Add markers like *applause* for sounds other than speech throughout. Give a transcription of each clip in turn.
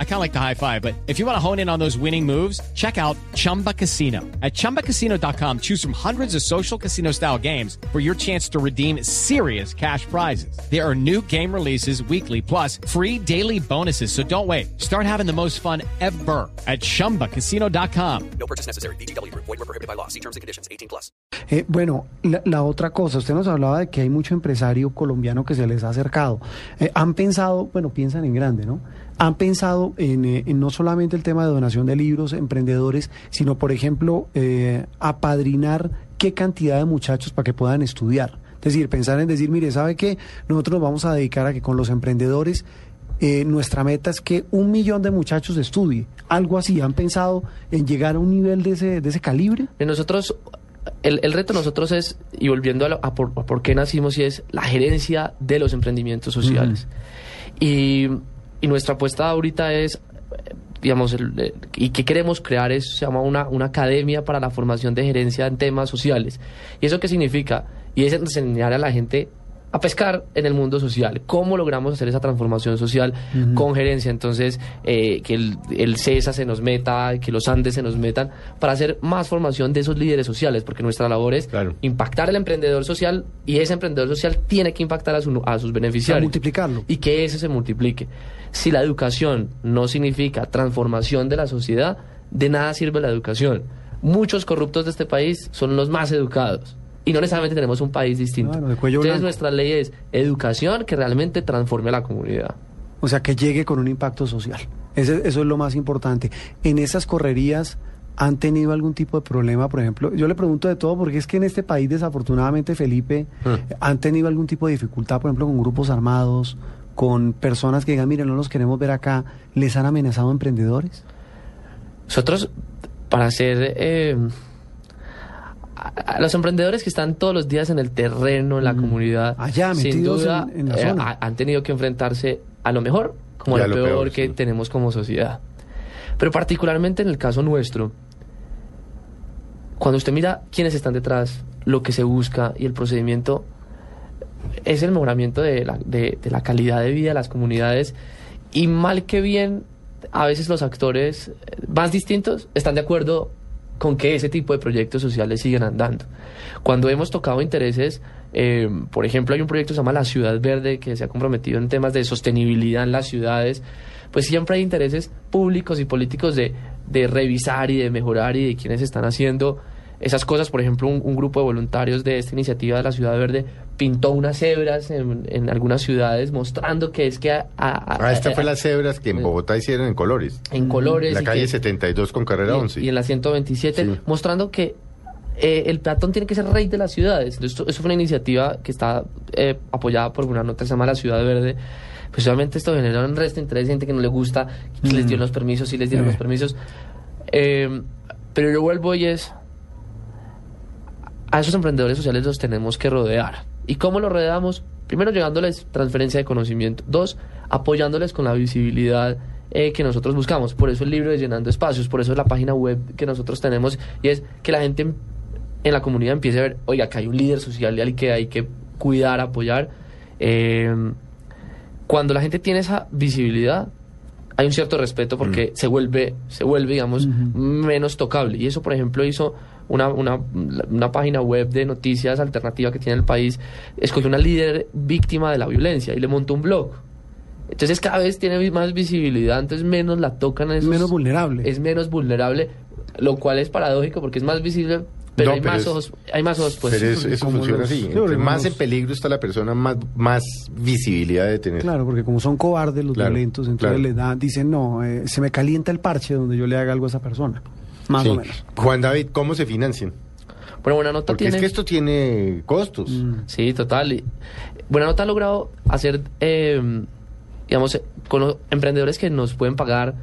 I kind of like the high five, but if you want to hone in on those winning moves, check out Chumba Casino. At ChumbaCasino.com, choose from hundreds of social casino style games for your chance to redeem serious cash prizes. There are new game releases weekly, plus free daily bonuses. So don't wait. Start having the most fun ever at ChumbaCasino.com. No purchase necessary. BGW. Void were prohibited by law. See terms and conditions. 18 plus. Eh, bueno, la, la otra cosa, usted nos hablaba de que hay mucho empresario colombiano que se les ha acercado. Eh, han pensado, bueno, piensan en grande, ¿no? Han pensado en, eh, en no solamente el tema de donación de libros, emprendedores, sino, por ejemplo, eh, apadrinar qué cantidad de muchachos para que puedan estudiar. Es decir, pensar en decir, mire, ¿sabe qué? Nosotros nos vamos a dedicar a que con los emprendedores eh, nuestra meta es que un millón de muchachos estudie. Algo así. ¿Han pensado en llegar a un nivel de ese, de ese calibre? Nosotros, el, el reto de nosotros es, y volviendo a, lo- a por, a por qué nacimos, y es la gerencia de los emprendimientos sociales. y, y nuestra apuesta ahorita es, eh, digamos, el- el- y que queremos crear es, se llama una, una academia para la formación de gerencia en temas sociales. ¿Y eso qué significa? Y es enseñar a la gente a pescar en el mundo social. ¿Cómo logramos hacer esa transformación social con gerencia? Entonces, eh, que el, el CESA se nos meta, que los Andes se nos metan, para hacer más formación de esos líderes sociales, porque nuestra labor es Claro. impactar al emprendedor social y ese emprendedor social tiene que impactar a, su- a sus beneficiarios. multiplicarlo. Y que ese se multiplique. Si la educación no significa transformación de la sociedad, de nada sirve la educación. Muchos corruptos de este país son los más educados. Y no necesariamente tenemos un país distinto. Claro, de cuello Entonces blanco. nuestra ley es educación que realmente transforme a la comunidad. O sea, que llegue con un impacto social. Ese- eso es lo más importante. En esas correrías han tenido algún tipo de problema, por ejemplo. Yo le pregunto de todo porque es que en este país, desafortunadamente, Felipe, han tenido algún tipo de dificultad, por ejemplo, con grupos armados, con personas que digan, mire, no los queremos ver acá. ¿Les han amenazado emprendedores? Nosotros, para hacer... eh, a- a los emprendedores que están todos los días en el terreno, en la comunidad, Mm. Allá, sin duda en- en la eh, zona. han tenido que enfrentarse a lo mejor como a lo lo peor, peor, que sí. tenemos como sociedad. Pero particularmente en el caso nuestro, cuando usted mira quiénes están detrás, lo que se busca y el procedimiento, es el mejoramiento de la, de, de la calidad de vida de las comunidades y mal que bien, a veces los actores eh, más distintos están de acuerdo con que ese tipo de proyectos sociales siguen andando. Cuando hemos tocado intereses, eh, por ejemplo, hay un proyecto que se llama La Ciudad Verde, que se ha comprometido en temas de sostenibilidad en las ciudades, pues siempre hay intereses públicos y políticos de, de revisar y de mejorar y de quienes están haciendo esas cosas. Por ejemplo, un, un grupo de voluntarios de esta iniciativa de la Ciudad Verde pintó unas cebras en, en algunas ciudades mostrando que es que a- a- Ah, esta a- fue las cebras que en Bogotá hicieron en colores. en colores La calle que- 72 con carrera y, 11. y en la 127, Sí. mostrando que eh, el peatón tiene que ser rey de las ciudades. Entonces, esto- eso fue una iniciativa que está eh, apoyada por una nota que se llama La Ciudad Verde. Pues obviamente esto generó un resto de interés, gente que no le gusta, que les dio los permisos, sí les dieron Eh. los permisos. Eh, pero yo vuelvo y es, a esos emprendedores sociales los tenemos que rodear. ¿Y cómo los rodeamos? Primero, llegándoles transferencia de conocimiento. Dos, apoyándoles con la visibilidad eh, que nosotros buscamos. Por eso el libro de Llenando Espacios, por eso la página web que nosotros tenemos, y es que la gente en, la comunidad empiece a ver, oiga, que hay un líder social y que hay que cuidar, apoyar. Eh, cuando la gente tiene esa visibilidad, hay un cierto respeto porque se vuelve, se vuelve, digamos, menos tocable. Y eso, por ejemplo, hizo una, una, una página web de noticias alternativa que tiene el país, escogió una líder víctima de la violencia y le montó un blog. Entonces cada vez tiene más visibilidad, entonces menos la tocan. Es esos- menos vulnerable. Es menos vulnerable, lo cual es paradójico porque es más visible, pero No, hay pero más es- ojos, hay más ojos pues. Pero eso, funciona los- así. Entre más los- en peligro está la persona, más, más visibilidad de tener. Claro, porque como son cobardes los Claro, violentos, entonces claro. les da, dicen, no, eh, se me calienta el parche donde yo le haga algo a esa persona. Más Sí. o menos. Juan David, ¿cómo se financian? Bueno, buena nota Porque tiene. es que esto tiene costos. Mm. Sí, total. Buena Nota ha logrado hacer, eh, digamos, eh, con los emprendedores que nos pueden pagar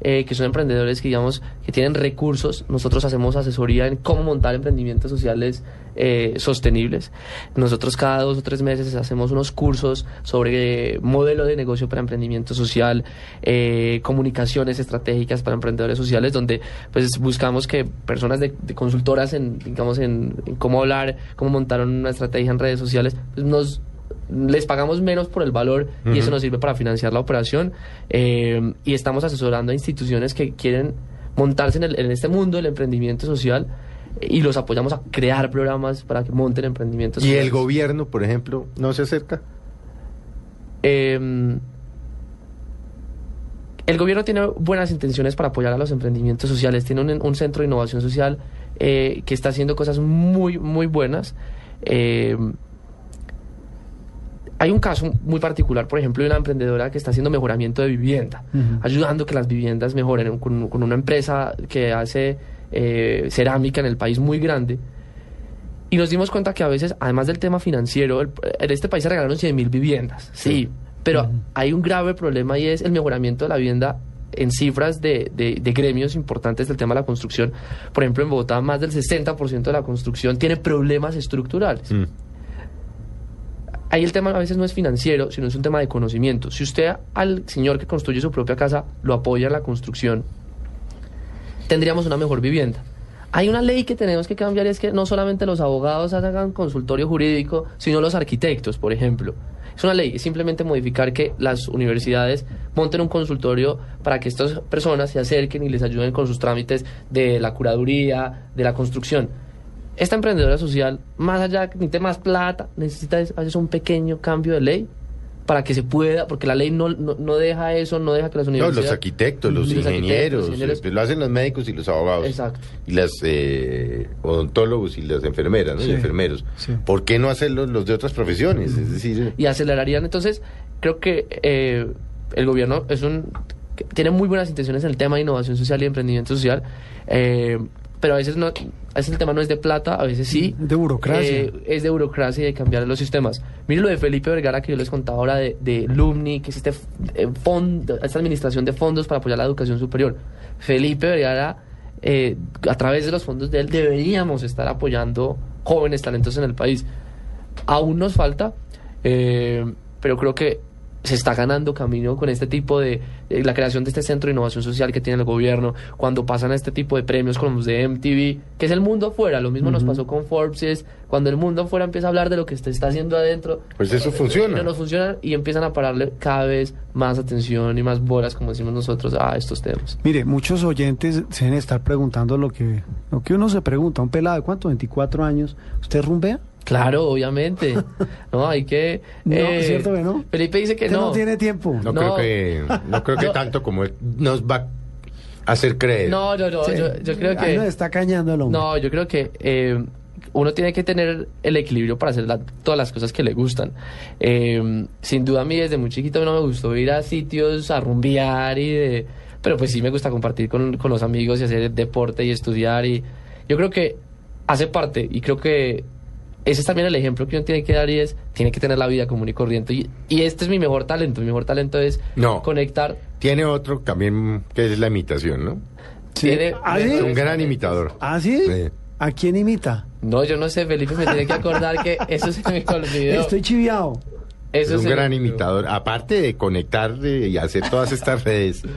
eh, que son emprendedores que digamos que tienen recursos. Nosotros hacemos asesoría en cómo montar emprendimientos sociales eh, sostenibles. Nosotros cada dos o tres meses hacemos unos cursos sobre modelo de negocio para emprendimiento social, eh, comunicaciones estratégicas para emprendedores sociales, donde pues buscamos que personas de, de consultoras en digamos en, cómo hablar, cómo montar una estrategia en redes sociales, pues nos les pagamos menos por el valor y eso nos sirve para financiar la operación eh, y estamos asesorando a instituciones que quieren montarse en, el- en este mundo del emprendimiento social y los apoyamos a crear programas para que monten emprendimientos Y el sociales. gobierno, por ejemplo, no se acerca. Eh, el gobierno tiene buenas intenciones para apoyar a los emprendimientos sociales. Tiene un, un centro de innovación social eh, que está haciendo cosas muy, muy buenas. Eh, hay un caso muy particular, por ejemplo, de una emprendedora que está haciendo mejoramiento de vivienda, Ujú. ayudando a que las viviendas mejoren con, con una empresa que hace eh, cerámica en el país muy grande. Y nos dimos cuenta que a veces, además del tema financiero, el- en este país se regalaron 100 mil viviendas, sí, pero hay un grave problema y es el mejoramiento de la vivienda en cifras de, de- de gremios importantes del tema de la construcción. Por ejemplo, en Bogotá más del 60% de la construcción tiene problemas estructurales. Mm. Ahí el tema a veces no es financiero, sino es un tema de conocimiento. Si usted al señor que construye su propia casa lo apoya en la construcción, tendríamos una mejor vivienda. Hay una ley que tenemos que cambiar y es que no solamente los abogados hagan consultorio jurídico, sino los arquitectos, por ejemplo. Es una ley, es simplemente modificar que las universidades monten un consultorio para que estas personas se acerquen y les ayuden con sus trámites de la curaduría, de la construcción. Esta emprendedora social, más allá que necesite más plata, necesita es- a veces un pequeño cambio de ley para que se pueda, porque la ley no, no, no deja eso, no deja que las No, universidades... los arquitectos, los, Los arquitectos, ingenieros, los ingenieros. eh, lo hacen los médicos y los abogados. Exacto. Y las eh, odontólogos y las enfermeras, ¿no? Sí, Y enfermeros. sí. ¿Por qué no hacerlo los de otras profesiones? Es decir, y acelerarían. Entonces, creo que eh, el gobierno es un que tiene muy buenas intenciones en el tema de innovación social y emprendimiento social, eh, pero a veces no, a veces el tema no es de plata, a veces sí. Es de burocracia. Eh, es de burocracia y de cambiar los sistemas. Mire lo de Felipe Vergara que yo les contaba ahora de, de Lumni, que es este eh, fondo, esta administración de fondos para apoyar la educación superior. Felipe Vergara, eh, a través de los fondos de él, deberíamos estar apoyando jóvenes talentos en el país. Aún nos falta, eh, pero creo que se está ganando camino con este tipo de, de la creación de este centro de innovación social que tiene el gobierno, cuando pasan a este tipo de premios como los de MTV, que es el mundo afuera, lo mismo nos pasó con Forbes, es cuando el mundo afuera empieza a hablar de lo que se está haciendo adentro, pues eso funciona. no nos funciona y empiezan a pararle cada vez más atención y más bolas, como decimos nosotros, a estos temas. Mire, muchos oyentes se deben estar preguntando lo que, lo que uno se pregunta. Un pelado de cuánto, 24 años, ¿usted rumbea? Claro, obviamente. *laughs* No, hay que... No, eh, ¿es cierto que no? Felipe dice que no. no. tiene tiempo. No, No. creo que, no creo que *laughs* tanto como él nos va a hacer creer. No, no, no, Sí. yo, yo creo Ahí que... nos está cañando el hombre. No, yo creo que eh, uno tiene que tener el equilibrio para hacer la- todas las cosas que le gustan. Eh, sin duda a mí desde muy chiquito no me gustó ir a sitios a rumbear y de... Pero pues sí me gusta compartir con, con los amigos y hacer deporte y estudiar y yo creo que hace parte y creo que ese es también el ejemplo que uno tiene que dar y es, tiene que tener la vida común y corriente. Y, y este es mi mejor talento. Mi mejor talento es No. conectar. Tiene otro también que es la imitación, ¿no? Sí. Tiene- ¿Ah, sí? Un gran imitador. ¿Ah, sí? Sí. ¿A quién imita? No, yo no sé, Felipe me tiene que acordar que *laughs* eso se me olvidó. Estoy chiviado. Es un me gran imitador. Aparte de conectar y hacer todas estas redes. *laughs*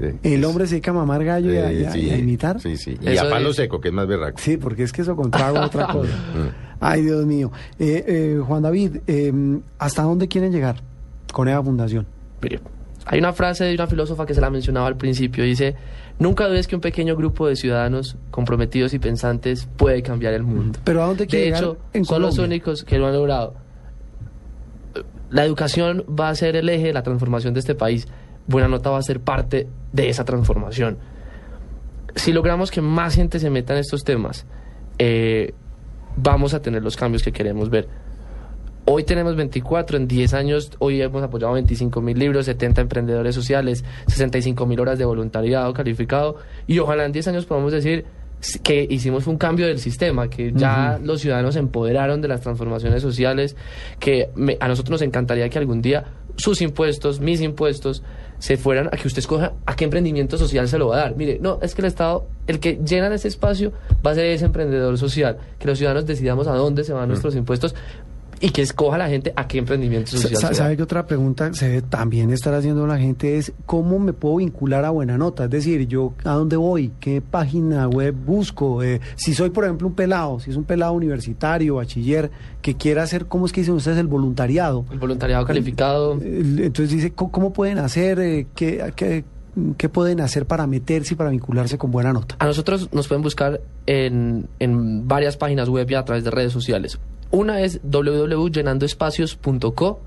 Sí. El hombre se dedica a mamar gallo y a, Eh, y a- sí, y a imitar. Sí, sí. Y Eso a palo es. seco, que es más berraco. Sí, porque es que eso contrago otra *laughs* cosa. Ay, Dios mío. Eh, eh, Juan David, eh, ¿hasta dónde quieren llegar con esa fundación? Mire, hay una frase de una filósofa que se la mencionaba al principio, dice, nunca dudes que un pequeño grupo de ciudadanos comprometidos y pensantes puede cambiar el mundo. Pero ¿a dónde De quiere hecho, en son los únicos que lo han logrado. La educación va a ser el eje de la transformación de este país. Buena Nota va a ser parte de esa transformación. Si logramos que más gente se meta en estos temas, eh, vamos a tener los cambios que queremos ver. Hoy tenemos 24, en 10 años, hoy hemos apoyado 25 mil libros, 70 emprendedores sociales, 65 mil horas de voluntariado calificado y ojalá en 10 años podamos decir que hicimos un cambio del sistema, que ya los ciudadanos se empoderaron de las transformaciones sociales, que me- a nosotros nos encantaría que algún día sus impuestos, mis impuestos, se fueran a que usted escoja a qué emprendimiento social se lo va a dar. Mire, no, es que el Estado, el que llena ese espacio va a ser ese emprendedor social, que los ciudadanos decidamos a dónde se van nuestros impuestos y que escoja la gente a qué emprendimiento social. ¿Sabe que otra pregunta se debe también estar haciendo la gente es cómo me puedo vincular a Buena Nota? Es decir, yo a dónde voy, qué página web busco, Eh, si soy por ejemplo un pelado, si es un pelado universitario, bachiller, que quiera hacer, ¿cómo es que dicen ustedes el voluntariado? El voluntariado calificado. El- Entonces dice, ¿cómo, cómo pueden hacer? Eh, ¿qué, qué, qué pueden hacer para meterse y para vincularse con Buena Nota? A nosotros nos pueden buscar en, en varias páginas web y a través de redes sociales. Una es www.llenandoespacios.co.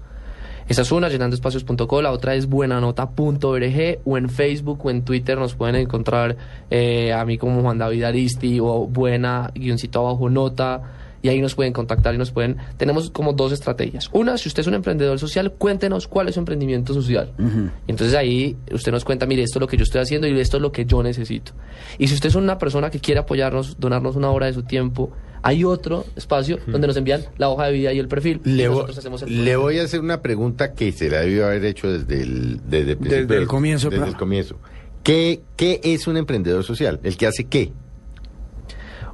Esa es una, llenandoespacios.co. La otra es buenanota.org o en Facebook o en Twitter nos pueden encontrar eh, a mí como Juan David Aristi o buena guioncito abajo nota. Y ahí nos pueden contactar y nos pueden... Tenemos como dos estrategias. Una, si usted es un emprendedor social, cuéntenos cuál es su emprendimiento social. Y entonces ahí usted nos cuenta, mire, esto es lo que yo estoy haciendo y esto es lo que yo necesito. Y si usted es una persona que quiere apoyarnos, donarnos una hora de su tiempo, hay otro espacio donde nos envían la hoja de vida y el perfil. Le, nosotros hacemos el le voy a hacer una pregunta que se la debió haber hecho desde el, desde el, Desde el comienzo, Desde el comienzo. ¿Qué, ¿Qué es un emprendedor social? ¿El que hace qué?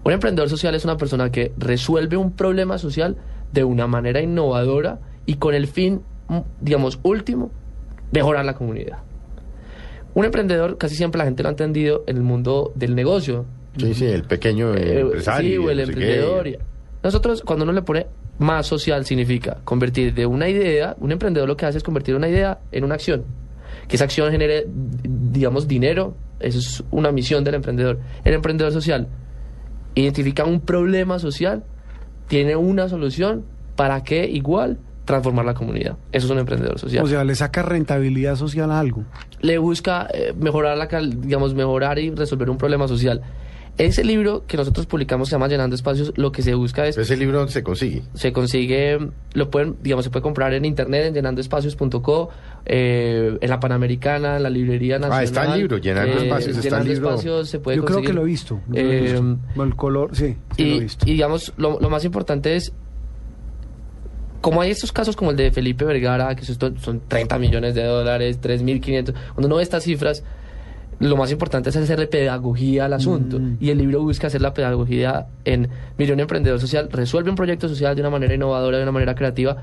Un emprendedor social es una persona que resuelve un problema social de una manera innovadora y con el fin, mm, digamos, último, mejorar la comunidad. Un emprendedor, casi siempre la gente lo ha entendido en el mundo del negocio. Sí, sí, el pequeño Eh, empresario. Sí, o el qué. emprendedor. Nosotros, cuando uno le pone más social, significa convertir de una idea, un emprendedor lo que hace es convertir una idea en una acción. Que esa acción genere, digamos, dinero. Eso es una misión del emprendedor. El emprendedor social identifica un problema social, tiene una solución para que igual transformar la comunidad. Eso es un emprendedor social O sea, le saca rentabilidad social a algo. le busca eh, mejorar la digamos mejorar y resolver un problema social. Ese libro que nosotros publicamos se llama Llenando Espacios, lo que se busca es Ese libro se consigue. se consigue, lo pueden, digamos, se puede comprar en internet en llenandoespacios.co, eh, en la Panamericana, en la librería nacional. Ah, está el libro, Llenando Espacios, está el libro. Espacios se puede Yo creo que lo he visto. lo he Eh, visto. El color, sí, sí y, lo he visto. y digamos, lo, lo más importante es, como hay estos casos como el de Felipe Vergara, que son 30 millones de dólares, 3.500, cuando uno ve estas cifras, lo más importante es hacerle pedagogía al asunto. Mm. Y el libro busca hacer la pedagogía en, mire, un emprendedor social resuelve un proyecto social de una manera innovadora, de una manera creativa.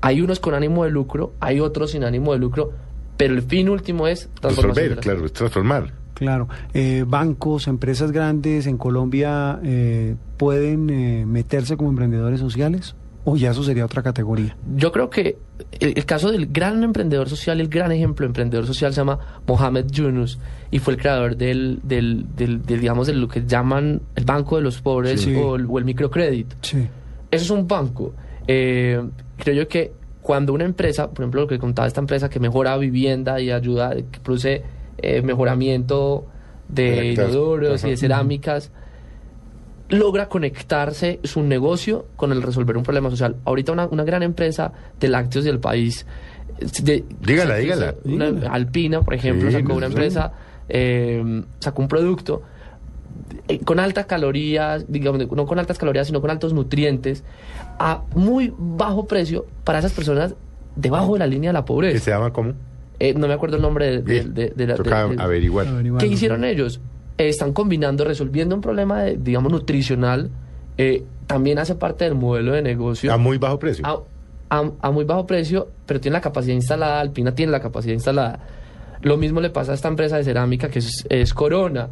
Hay unos con ánimo de lucro, hay otros sin ánimo de lucro, pero el fin último es transformación de Resolver, la claro, es transformar. Claro, eh, bancos, empresas grandes en Colombia eh, pueden eh, meterse como emprendedores sociales o ya eso sería otra categoría. Yo creo que el, el caso del gran emprendedor social, el gran ejemplo de emprendedor social se llama Mohamed Yunus y fue el creador del, del, del- del, digamos, de lo que llaman el Banco de los Pobres Sí. o, el, o el microcrédito. Sí. Eso es un banco. Eh, creo yo que cuando una empresa, por ejemplo, lo que contaba esta empresa que mejora vivienda y ayuda, que produce eh, mejoramiento de inodoros y de cerámicas, logra conectarse su negocio con el resolver un problema social. Ahorita una, una gran empresa de lácteos del país, de- Dígala, dígala. una- Dígala. Alpina, por ejemplo, Sí, sacó una empresa, eh, sacó un producto eh, con altas calorías, digamos, no con altas calorías, sino con altos nutrientes, a muy bajo precio para esas personas debajo de la línea de la ¿Que pobreza. se llama cómo? Eh, no me acuerdo el nombre de, de- de- de la... toca de- de- averiguar. ¿Qué hicieron ellos? Eh, están combinando, resolviendo un problema, de, digamos, nutricional. eh, también hace parte del modelo de negocio A muy bajo precio. a, a- a muy bajo precio, pero tiene la capacidad instalada, Alpina tiene la capacidad instalada. Lo mismo le pasa a esta empresa de cerámica que es, es Corona.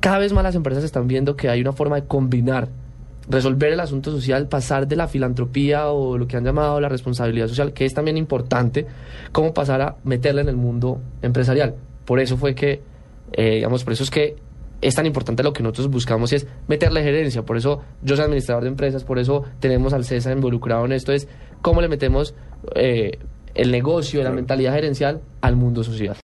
Cada vez más las empresas están viendo que hay una forma de combinar, resolver el asunto social, pasar de la filantropía o lo que han llamado la responsabilidad social, que es también importante, como pasar a meterla en el mundo empresarial. Por eso fue que, eh, digamos, por eso es que es tan importante lo que nosotros buscamos y es meterle gerencia. Por eso yo soy administrador de empresas, por eso tenemos al CESA involucrado en esto, es cómo le metemos eh, el negocio, la mentalidad gerencial al mundo social.